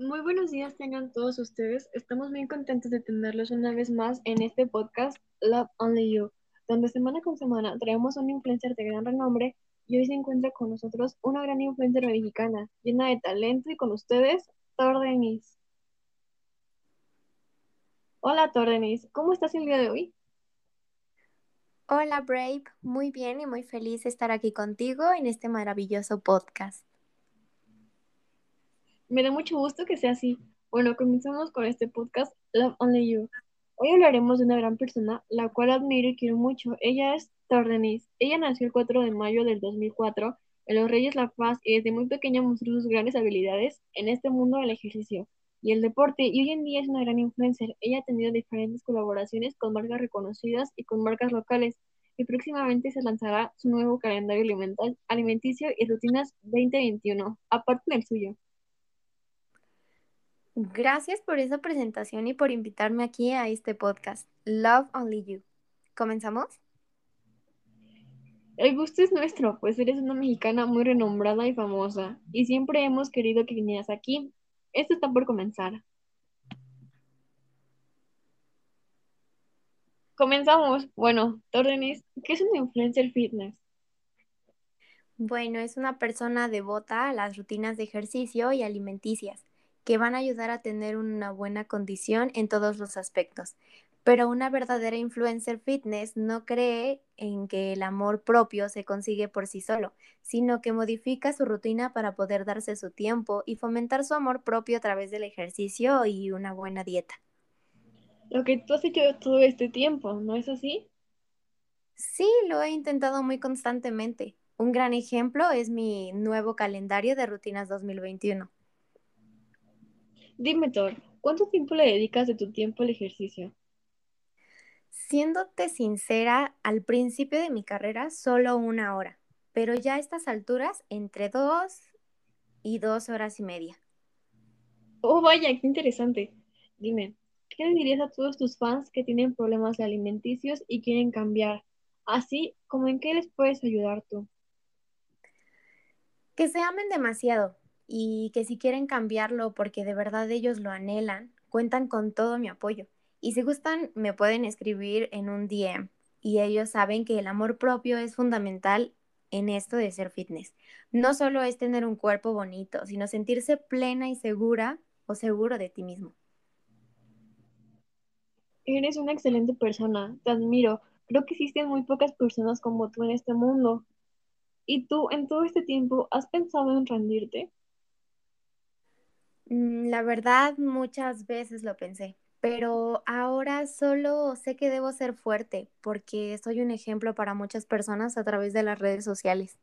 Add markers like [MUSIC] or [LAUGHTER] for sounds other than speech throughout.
Muy buenos días tengan todos ustedes. Estamos muy contentos de tenerlos una vez más en este podcast Love Only You, donde semana con semana traemos un influencer de gran renombre y hoy se encuentra con nosotros una gran influencer mexicana, llena de talento y con ustedes, Tordenis. Hola Tordenis, ¿cómo estás el día de hoy? Hola Brave, muy bien y muy feliz de estar aquí contigo en este maravilloso podcast. Me da mucho gusto que sea así. Bueno, comenzamos con este podcast Love Only You. Hoy hablaremos de una gran persona, la cual admiro y quiero mucho. Ella es Tordenis. Ella nació el 4 de mayo del 2004 en Los Reyes La Paz y desde muy pequeña mostró sus grandes habilidades en este mundo del ejercicio y el deporte y hoy en día es una gran influencer. Ella ha tenido diferentes colaboraciones con marcas reconocidas y con marcas locales y próximamente se lanzará su nuevo calendario alimenticio y rutinas 2021, aparte del suyo. Gracias por esa presentación y por invitarme aquí a este podcast, Love Only You. ¿Comenzamos? El gusto es nuestro, pues eres una mexicana muy renombrada y famosa, y siempre hemos querido que vinieras aquí. Esto está por comenzar. Comenzamos. Bueno, Tordenis, ¿qué es una influencer fitness? Bueno, es una persona devota a las rutinas de ejercicio y alimenticias que van a ayudar a tener una buena condición en todos los aspectos. Pero una verdadera influencer fitness no cree en que el amor propio se consigue por sí solo, sino que modifica su rutina para poder darse su tiempo y fomentar su amor propio a través del ejercicio y una buena dieta. Lo que tú has hecho todo este tiempo, ¿no es así? Sí, lo he intentado muy constantemente. Un gran ejemplo es mi nuevo calendario de rutinas 2021. Dime, Thor, ¿cuánto tiempo le dedicas de tu tiempo al ejercicio? Siéndote sincera, al principio de mi carrera solo una hora, pero ya a estas alturas entre dos y dos horas y media. Oh, vaya, qué interesante. Dime, ¿qué le dirías a todos tus fans que tienen problemas alimenticios y quieren cambiar? Así como en qué les puedes ayudar tú. Que se amen demasiado, y que si quieren cambiarlo porque de verdad ellos lo anhelan, cuentan con todo mi apoyo. Y si gustan, me pueden escribir en un DM. Y ellos saben que el amor propio es fundamental en esto de ser fitness. No solo es tener un cuerpo bonito, sino sentirse plena y segura o seguro de ti mismo. Eres una excelente persona, te admiro. Creo que existen muy pocas personas como tú en este mundo. ¿Y tú en todo este tiempo has pensado en rendirte? Mm, la verdad, muchas veces lo pensé, pero ahora solo sé que debo ser fuerte porque soy un ejemplo para muchas personas a través de las redes sociales.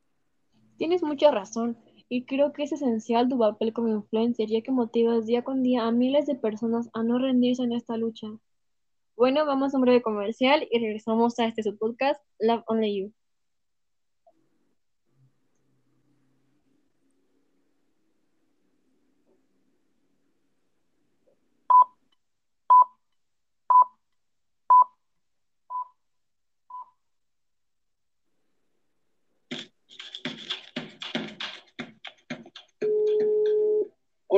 Tienes mucha razón y creo que es esencial tu papel como influencer ya que motivas día con día a miles de personas a no rendirse en esta lucha. Bueno, vamos a un breve comercial y regresamos a este su podcast, Love Only You.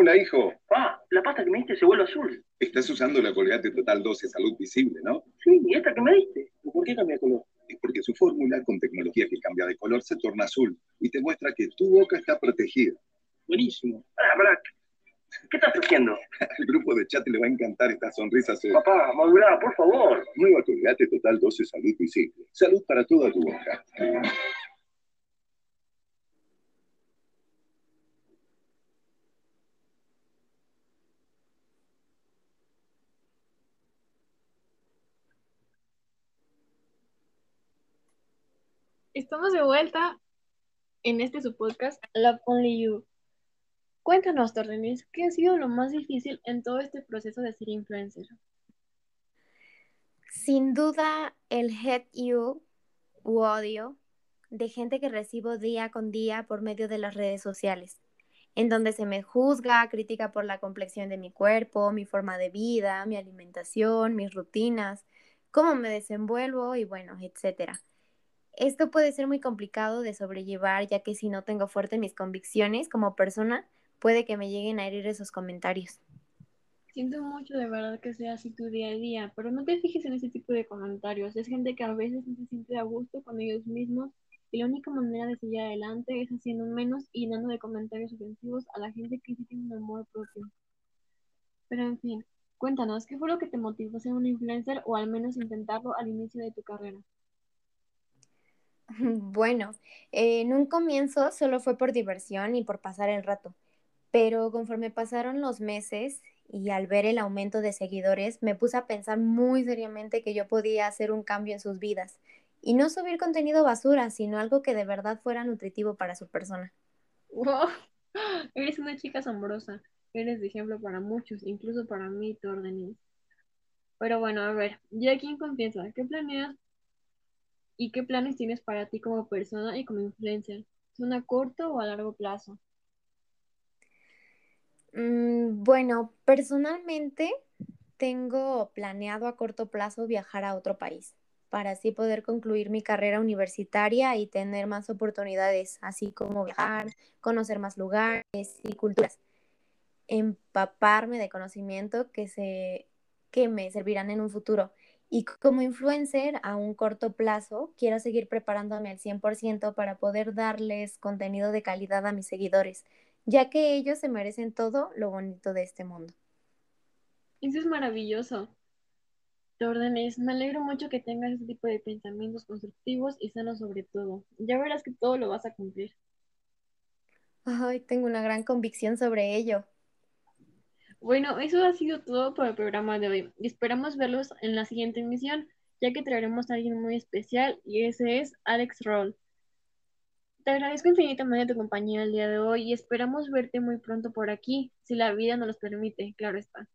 Hola, hijo. Pa, la pasta que me diste se vuelve azul. Estás usando la Colgate Total 12 Salud Visible, ¿no? Sí, ¿y esta que me diste? ¿Por qué cambia de color? Es porque su fórmula, con tecnología que cambia de color, se torna azul y te muestra que tu boca está protegida. Buenísimo. Ah, Black. ¿Qué estás haciendo? [LAUGHS] Al grupo de chat le va a encantar esta sonrisa azul. Papá, madura, por favor. Nueva Colgate Total 12 Salud Visible. Salud para toda tu boca. Estamos de vuelta en este su podcast, Love Only You. Cuéntanos, Torrenis, ¿qué ha sido lo más difícil en todo este proceso de ser influencer? Sin duda, el hate you u odio de gente que recibo día con día por medio de las redes sociales, en donde se me juzga, crítica por la complexión de mi cuerpo, mi forma de vida, mi alimentación, mis rutinas, cómo me desenvuelvo y bueno, etcétera. Esto puede ser muy complicado de sobrellevar, ya que si no tengo fuerte mis convicciones como persona, puede que me lleguen a herir esos comentarios. Siento mucho de verdad que sea así tu día a día, pero no te fijes en ese tipo de comentarios. Es gente que a veces no se siente a gusto con ellos mismos y la única manera de seguir adelante es haciendo menos y dando de comentarios ofensivos a la gente que sí tiene un amor propio. Pero en fin, cuéntanos, ¿qué fue lo que te motivó a ser un influencer o al menos intentarlo al inicio de tu carrera? [LAUGHS] Bueno, en un comienzo solo fue por diversión y por pasar el rato, pero conforme pasaron los meses y al ver el aumento de seguidores, me puse a pensar muy seriamente que yo podía hacer un cambio en sus vidas y no subir contenido basura, sino algo que de verdad fuera nutritivo para su persona. ¡Wow! [LAUGHS] Eres una chica asombrosa. Eres de ejemplo para muchos, incluso para mí, Tordenis. Pero bueno, a ver, ya aquí en ¿qué planeas y qué planes tienes para ti como persona y como influencer? ¿Son a corto o a largo plazo? Mm, bueno, personalmente tengo planeado a corto plazo viajar a otro país para así poder concluir mi carrera universitaria y tener más oportunidades, así como viajar, conocer más lugares y culturas, empaparme de conocimiento que, se, que me servirán en un futuro. Y como influencer a un corto plazo, quiero seguir preparándome al 100% para poder darles contenido de calidad a mis seguidores, ya que ellos se merecen todo lo bonito de este mundo. Eso es maravilloso. Ordenes, me alegro mucho que tengas ese tipo de pensamientos constructivos y sanos sobre todo. Ya verás que todo lo vas a cumplir. Ay, tengo una gran convicción sobre ello. Bueno, eso ha sido todo por el programa de hoy. Esperamos verlos en la siguiente emisión, ya que traeremos a alguien muy especial y ese es Alex Roll. Te agradezco infinitamente tu compañía el día de hoy y esperamos verte muy pronto por aquí, si la vida nos lo permite, claro está.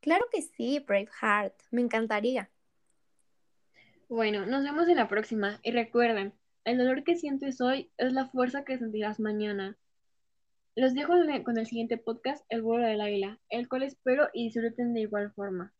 Claro que sí, Braveheart, me encantaría. Bueno, nos vemos en la próxima y recuerden, el dolor que sientes hoy es la fuerza que sentirás mañana. Los dejo con el siguiente podcast, El vuelo del águila, el cual espero y disfruten de igual forma.